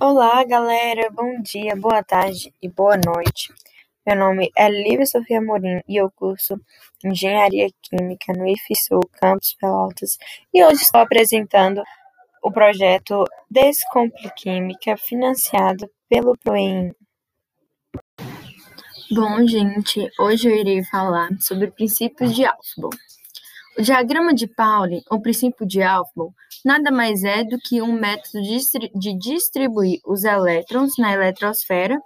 Olá, galera! Bom dia, boa tarde e boa noite. Meu nome é Lívia Sofia Morim e eu curso Engenharia Química no IFSU Campus Pelotas e hoje estou apresentando o projeto Descompliquímica financiado pelo PROEM. Bom, gente, hoje eu irei falar sobre princípios de Aufbau. O diagrama de Pauli, ou princípio de Aufbau, nada mais é do que um método de distribuir os elétrons na eletrosfera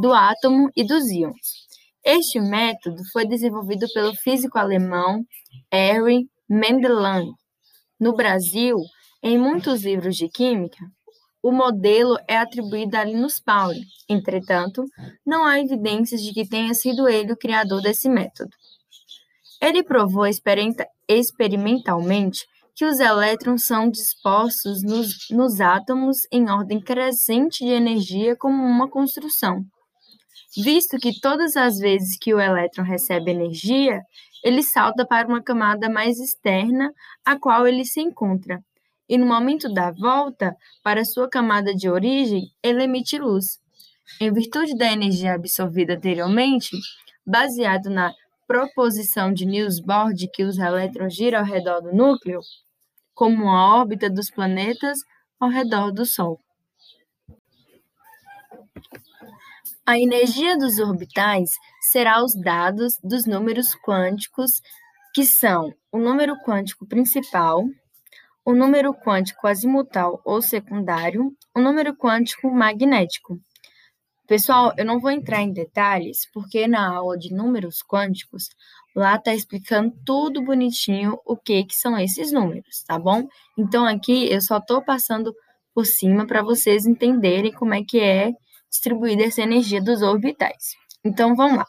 do átomo e dos íons. Este método foi desenvolvido pelo físico alemão Erwin Mendelin. No Brasil, em muitos livros de química, o modelo é atribuído a Linus Pauling. Entretanto, não há evidências de que tenha sido ele o criador desse método. Ele provou experimentalmente que os elétrons são dispostos nos, nos átomos em ordem crescente de energia como uma construção. Visto que todas as vezes que o elétron recebe energia, ele salta para uma camada mais externa, a qual ele se encontra, e no momento da volta para sua camada de origem, ele emite luz. Em virtude da energia absorvida anteriormente, baseado na proposição de Niels Bohr de que os elétrons giram ao redor do núcleo, como a órbita dos planetas ao redor do Sol. A energia dos orbitais será os dados dos números quânticos, que são o número quântico principal, o número quântico azimutal ou secundário, o número quântico magnético. Pessoal, eu não vou entrar em detalhes, porque na aula de números quânticos, lá está explicando tudo bonitinho o que, que são esses números, tá bom? Então aqui eu só estou passando por cima para vocês entenderem como é que é distribuída essa energia dos orbitais. Então vamos lá.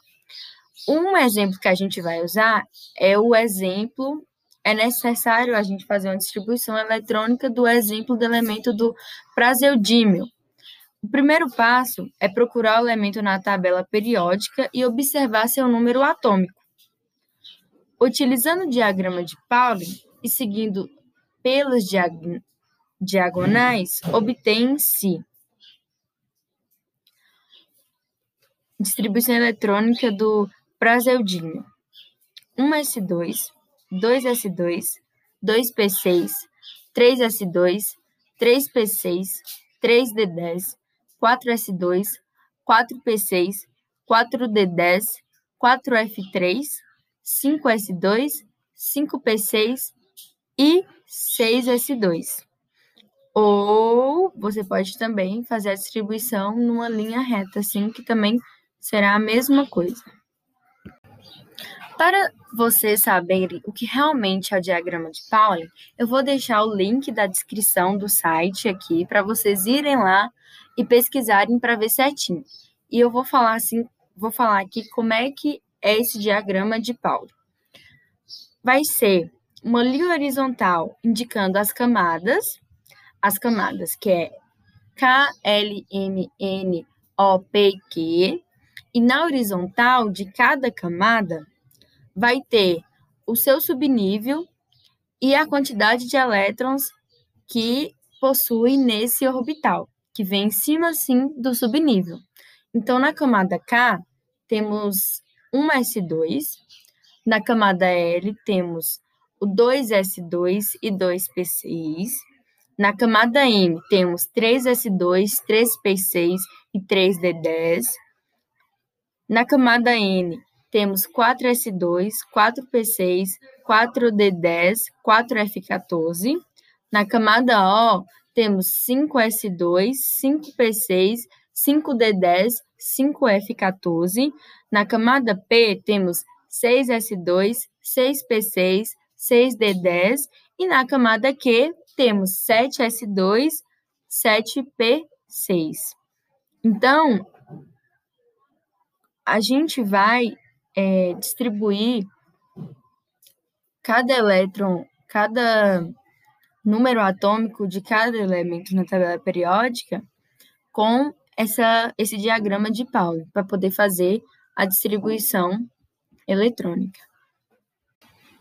Um exemplo que a gente vai usar é o exemplo é necessário a gente fazer uma distribuição eletrônica do exemplo do elemento do praseodímio, o primeiro passo é procurar o elemento na tabela periódica e observar seu número atômico. Utilizando o diagrama de Pauling e seguindo pelas diag diagonais, obtém-se distribuição eletrônica do praseudinho. 1s2, 2s2, 2p6, 3s2, 3p6, 3d10, 4S2, 4P6, 4D10, 4F3, 5S2, 5P6 e 6S2. Ou você pode também fazer a distribuição numa linha reta, assim, que também será a mesma coisa. Para vocês saberem o que realmente é o diagrama de Pauli, eu vou deixar o link da descrição do site aqui para vocês irem lá e pesquisarem para ver certinho. E eu vou falar assim, vou falar aqui como é que é esse diagrama de Pauli. Vai ser uma linha horizontal indicando as camadas, as camadas que é K, L, M, N, O, P, Q, e na horizontal de cada camada vai ter o seu subnível e a quantidade de elétrons que possui nesse orbital, que vem em cima, assim, do subnível. Então, na camada K, temos 1s2, na camada L, temos o 2s2 e 2p6, na camada M, temos 3s2, 3p6 e 3d10, na camada N, temos 4S2, 4P6, 4D10, 4F14. Na camada O, temos 5S2, 5P6, 5D10, 5F14. Na camada P, temos 6S2, 6P6, 6D10. E na camada Q, temos 7S2, 7P6. Então, a gente vai é, distribuir cada elétron, cada número atômico de cada elemento na tabela periódica com essa, esse diagrama de Pauli, para poder fazer a distribuição eletrônica.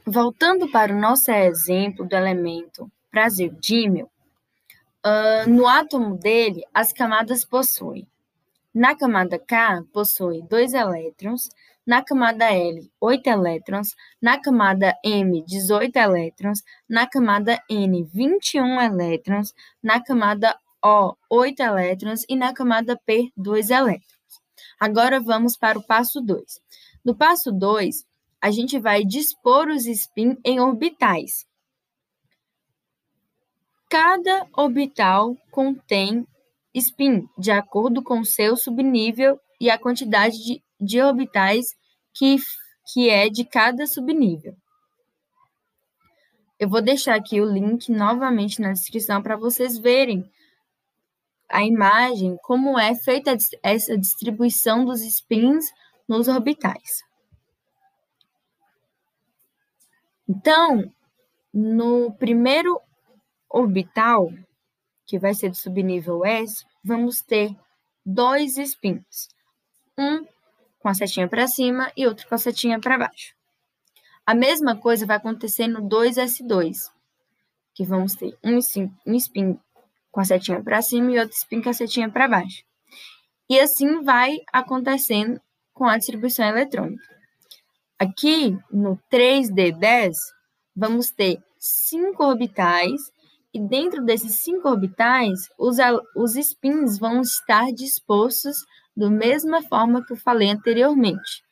Voltando para o nosso exemplo do elemento praseudímio, Uh, no átomo dele, as camadas possuem. Na camada K, possui dois elétrons, na camada L, 8 elétrons, na camada M, 18 elétrons, na camada N, 21 elétrons, na camada O, 8 elétrons e na camada P, 2 elétrons. Agora vamos para o passo 2. No passo 2, a gente vai dispor os spin em orbitais. Cada orbital contém spin de acordo com seu subnível e a quantidade de, de orbitais que, que é de cada subnível. Eu vou deixar aqui o link novamente na descrição para vocês verem a imagem, como é feita essa distribuição dos spins nos orbitais. Então, no primeiro orbital, que vai ser do subnível S, vamos ter dois spins. Um com a setinha para cima e outro com a setinha para baixo. A mesma coisa vai acontecer no 2S2, que vamos ter um spin, spin com a setinha para cima e outro spin com a setinha para baixo. E assim vai acontecendo com a distribuição eletrônica. Aqui no 3D10, vamos ter cinco orbitais dentro desses cinco orbitais, os, os spins vão estar dispostos da mesma forma que eu falei anteriormente,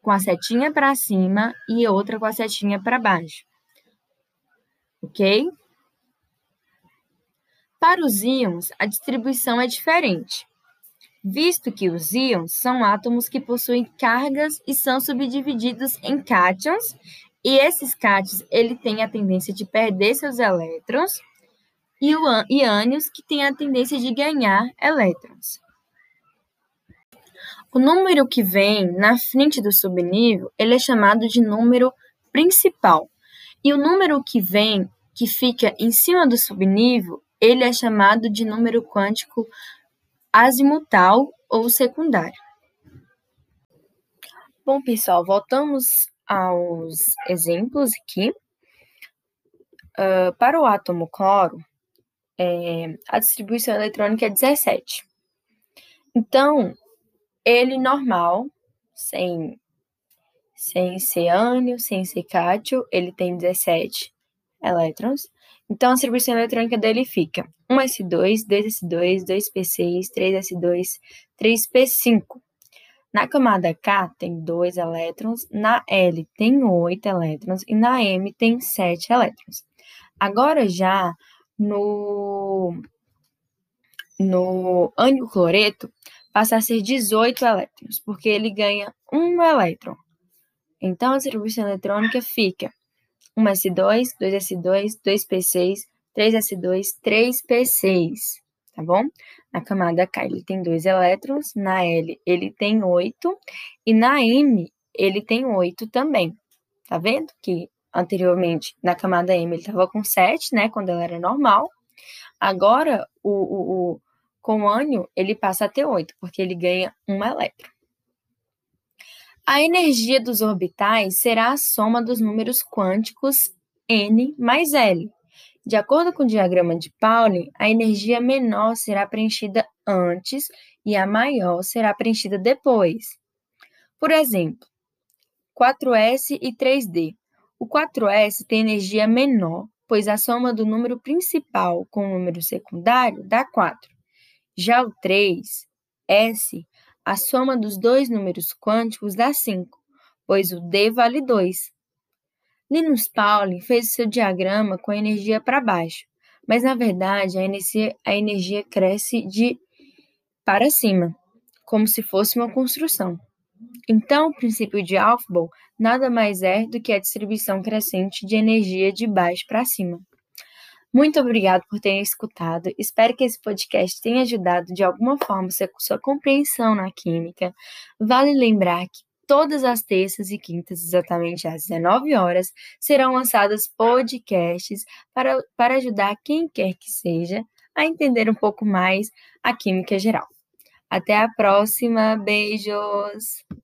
com a setinha para cima e outra com a setinha para baixo. Ok? Para os íons, a distribuição é diferente, visto que os íons são átomos que possuem cargas e são subdivididos em cátions e esses cátions, ele tem a tendência de perder seus elétrons e, o, e ânions que tem a tendência de ganhar elétrons. O número que vem na frente do subnível, ele é chamado de número principal. E o número que vem, que fica em cima do subnível, ele é chamado de número quântico azimutal ou secundário. Bom, pessoal, voltamos aos exemplos aqui. Uh, para o átomo cloro, é, a distribuição eletrônica é 17. Então, ele normal, sem, sem ser ânion, sem ser cátio, ele tem 17 elétrons. Então, a distribuição eletrônica dele fica 1s2, 2s2, 2p6, 3s2, 3p5. Na camada K tem dois elétrons, na L tem oito elétrons e na M tem sete elétrons. Agora já no, no ânion cloreto passa a ser 18 elétrons, porque ele ganha um elétron. Então a distribuição eletrônica fica 1s2, 2s2, 2p6, 3s2, 3p6, tá bom? Na camada K ele tem dois elétrons, na L ele tem oito e na M ele tem oito também. Tá vendo que anteriormente na camada M ele estava com sete, né, quando ela era normal. Agora o, o, o com o ânion ele passa a ter oito, porque ele ganha um elétron. A energia dos orbitais será a soma dos números quânticos n mais L, de acordo com o diagrama de Pauling, a energia menor será preenchida antes e a maior será preenchida depois. Por exemplo, 4S e 3D. O 4S tem energia menor, pois a soma do número principal com o número secundário dá 4. Já o 3S, a soma dos dois números quânticos dá 5, pois o D vale 2. Linus Pauling fez o seu diagrama com a energia para baixo, mas na verdade a energia, a energia cresce de para cima, como se fosse uma construção. Então, o princípio de Aufbau nada mais é do que a distribuição crescente de energia de baixo para cima. Muito obrigado por terem escutado. Espero que esse podcast tenha ajudado de alguma forma sua compreensão na química. Vale lembrar que todas as terças e quintas, exatamente às 19 horas, serão lançados podcasts para, para ajudar quem quer que seja a entender um pouco mais a química geral. Até a próxima, beijos!